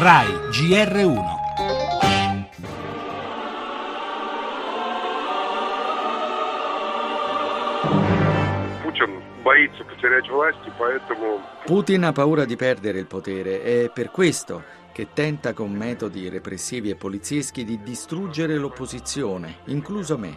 RAI GR1 Putin ha paura di perdere il potere. E è per questo che tenta con metodi repressivi e polizieschi di distruggere l'opposizione, incluso me.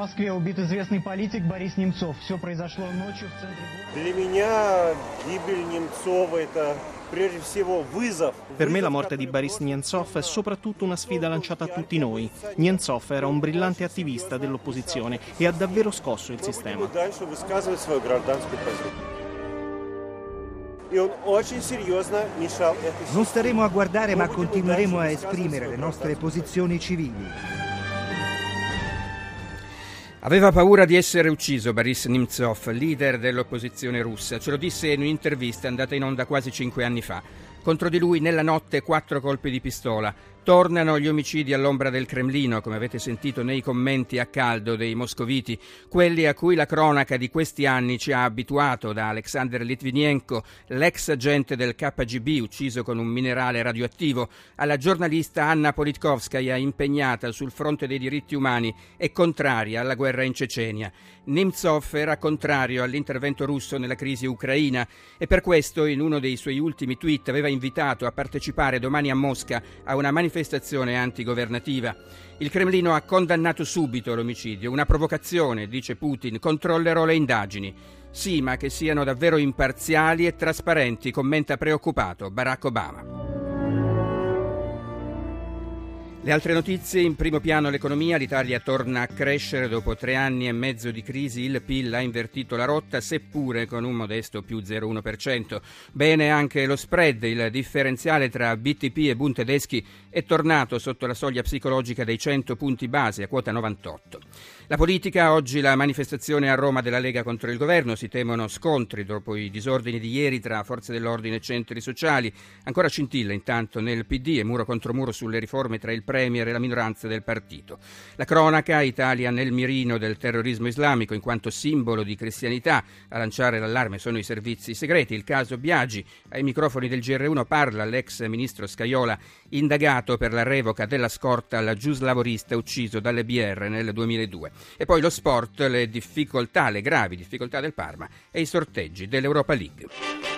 Москве убит известный политик Борис Немцов. Все произошло ночью в центре города. Для меня гибель Немцова это прежде всего вызов. Per me la morte di Boris Nemtsov è soprattutto una sfida lanciata a tutti noi. Nemtsov era un brillante attivista dell'opposizione e ha davvero scosso il sistema. Дальше высказывать свою гражданскую позицию. И он очень серьезно мешал этой Non staremo a guardare ma continueremo a esprimere le nostre posizioni civili. Aveva paura di essere ucciso Boris Nemtsov, leader dell'opposizione russa. Ce lo disse in un'intervista andata in onda quasi cinque anni fa. Contro di lui nella notte quattro colpi di pistola. Tornano gli omicidi all'ombra del Cremlino, come avete sentito nei commenti a caldo dei moscoviti, quelli a cui la cronaca di questi anni ci ha abituato, da Alexander Litvinenko, l'ex agente del KGB ucciso con un minerale radioattivo, alla giornalista Anna Politkovskaya impegnata sul fronte dei diritti umani e contraria alla guerra in Cecenia. Nemtsov era contrario all'intervento russo nella crisi ucraina e per questo in uno dei suoi ultimi tweet aveva invitato a partecipare domani a Mosca a una manifestazione antigovernativa. Il Cremlino ha condannato subito l'omicidio, una provocazione, dice Putin, controllerò le indagini. Sì, ma che siano davvero imparziali e trasparenti, commenta preoccupato Barack Obama. Le altre notizie, in primo piano l'economia, l'Italia torna a crescere dopo tre anni e mezzo di crisi, il PIL ha invertito la rotta seppure con un modesto più 0,1%. Bene anche lo spread, il differenziale tra BTP e Bund tedeschi è tornato sotto la soglia psicologica dei 100 punti base a quota 98. La politica, oggi la manifestazione a Roma della Lega contro il governo, si temono scontri dopo i disordini di ieri tra forze dell'ordine e centri sociali, ancora scintilla intanto nel PD e muro contro muro sulle riforme tra il Premier e la minoranza del partito. La cronaca, Italia nel mirino del terrorismo islamico in quanto simbolo di cristianità, a lanciare l'allarme sono i servizi segreti, il caso Biagi, ai microfoni del GR1 parla l'ex ministro Scaiola, indagato per la revoca della scorta al giuslavorista ucciso dalle BR nel 2002. E poi lo sport, le difficoltà, le gravi difficoltà del Parma e i sorteggi dell'Europa League.